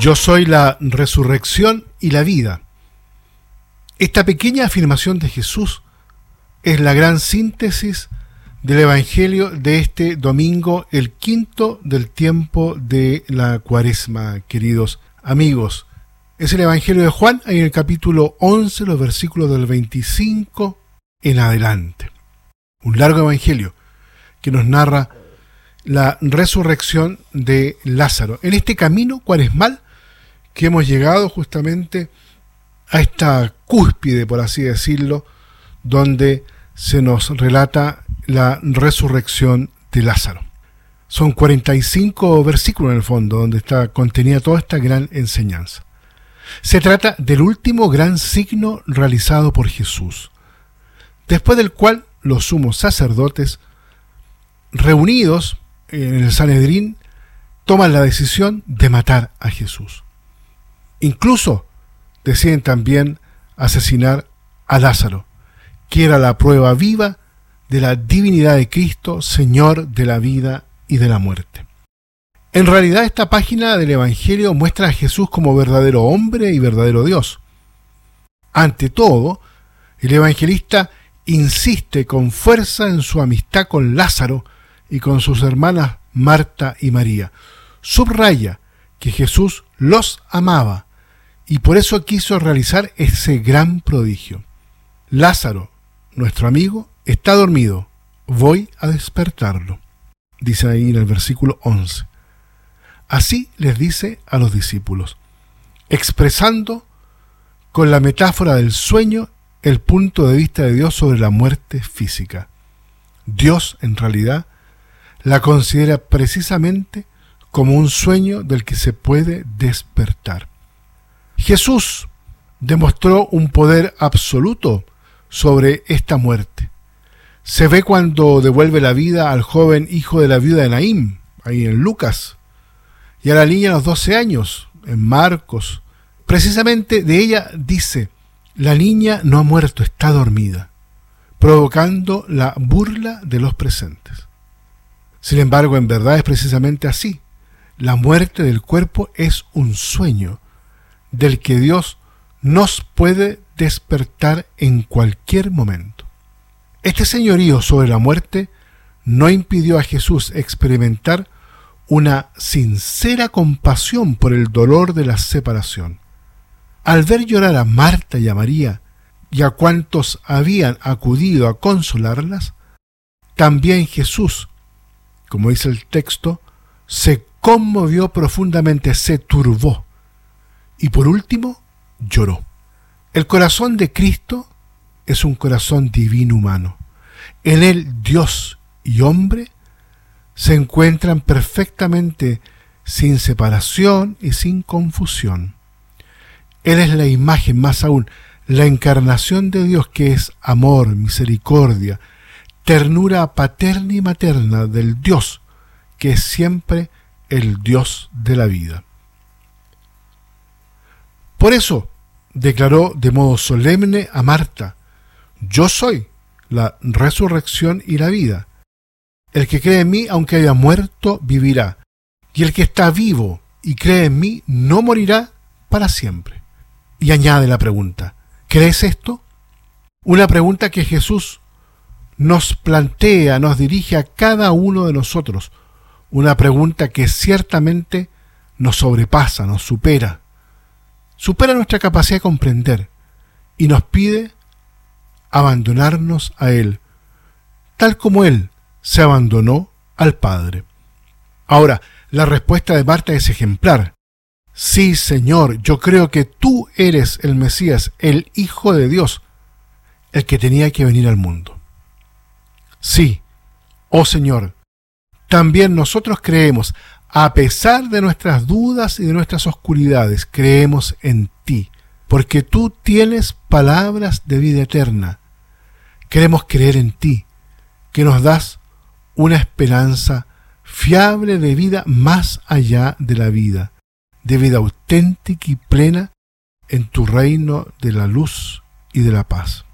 Yo soy la resurrección y la vida. Esta pequeña afirmación de Jesús es la gran síntesis del Evangelio de este domingo, el quinto del tiempo de la cuaresma, queridos amigos. Es el Evangelio de Juan, en el capítulo 11, los versículos del 25 en adelante. Un largo Evangelio que nos narra la resurrección de Lázaro. En este camino cuaresmal que hemos llegado justamente a esta cúspide, por así decirlo, donde se nos relata la resurrección de Lázaro. Son 45 versículos en el fondo donde está contenida toda esta gran enseñanza. Se trata del último gran signo realizado por Jesús, después del cual los sumos sacerdotes, reunidos en el Sanedrín, toman la decisión de matar a Jesús. Incluso deciden también asesinar a Lázaro, que era la prueba viva de la divinidad de Cristo, Señor de la vida y de la muerte. En realidad esta página del Evangelio muestra a Jesús como verdadero hombre y verdadero Dios. Ante todo, el evangelista insiste con fuerza en su amistad con Lázaro y con sus hermanas Marta y María. Subraya que Jesús los amaba y por eso quiso realizar ese gran prodigio. Lázaro, nuestro amigo, está dormido, voy a despertarlo, dice ahí en el versículo 11. Así les dice a los discípulos, expresando con la metáfora del sueño el punto de vista de Dios sobre la muerte física. Dios, en realidad, la considera precisamente como un sueño del que se puede despertar. Jesús demostró un poder absoluto sobre esta muerte. Se ve cuando devuelve la vida al joven hijo de la viuda de Naím, ahí en Lucas, y a la niña a los 12 años, en Marcos. Precisamente de ella dice, la niña no ha muerto, está dormida, provocando la burla de los presentes. Sin embargo, en verdad es precisamente así. La muerte del cuerpo es un sueño del que Dios nos puede despertar en cualquier momento. Este señorío sobre la muerte no impidió a Jesús experimentar una sincera compasión por el dolor de la separación. Al ver llorar a Marta y a María y a cuantos habían acudido a consolarlas, también Jesús, como dice el texto, se conmovió profundamente, se turbó y por último, lloró. El corazón de Cristo es un corazón divino humano. En él Dios y hombre se encuentran perfectamente sin separación y sin confusión. Él es la imagen, más aún, la encarnación de Dios que es amor, misericordia, ternura paterna y materna del Dios que es siempre el Dios de la vida. Por eso declaró de modo solemne a Marta, yo soy la resurrección y la vida. El que cree en mí, aunque haya muerto, vivirá. Y el que está vivo y cree en mí, no morirá para siempre. Y añade la pregunta, ¿crees esto? Una pregunta que Jesús nos plantea, nos dirige a cada uno de nosotros. Una pregunta que ciertamente nos sobrepasa, nos supera supera nuestra capacidad de comprender y nos pide abandonarnos a Él, tal como Él se abandonó al Padre. Ahora, la respuesta de Marta es ejemplar. Sí, Señor, yo creo que tú eres el Mesías, el Hijo de Dios, el que tenía que venir al mundo. Sí, oh Señor, también nosotros creemos, a pesar de nuestras dudas y de nuestras oscuridades, creemos en ti, porque tú tienes palabras de vida eterna. Queremos creer en ti, que nos das una esperanza fiable de vida más allá de la vida, de vida auténtica y plena en tu reino de la luz y de la paz.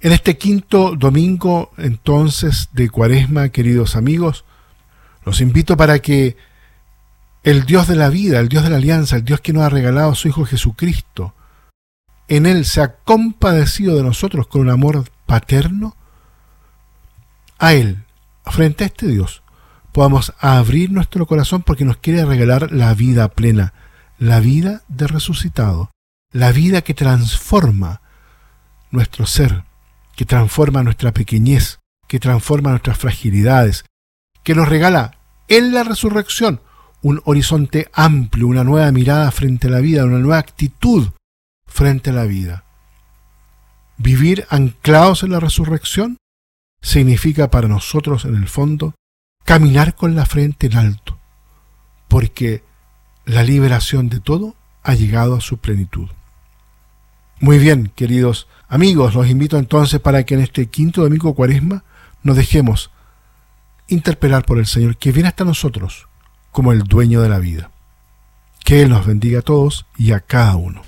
En este quinto domingo entonces de Cuaresma, queridos amigos, los invito para que el Dios de la vida, el Dios de la alianza, el Dios que nos ha regalado a su Hijo Jesucristo, en Él se ha compadecido de nosotros con un amor paterno, a Él, frente a este Dios, podamos abrir nuestro corazón porque nos quiere regalar la vida plena, la vida de resucitado, la vida que transforma nuestro ser, que transforma nuestra pequeñez, que transforma nuestras fragilidades, que nos regala en la resurrección un horizonte amplio, una nueva mirada frente a la vida, una nueva actitud frente a la vida. Vivir anclados en la resurrección significa para nosotros en el fondo caminar con la frente en alto, porque la liberación de todo ha llegado a su plenitud. Muy bien, queridos amigos, los invito entonces para que en este quinto domingo cuaresma nos dejemos interpelar por el Señor, que viene hasta nosotros como el dueño de la vida. Que Él nos bendiga a todos y a cada uno.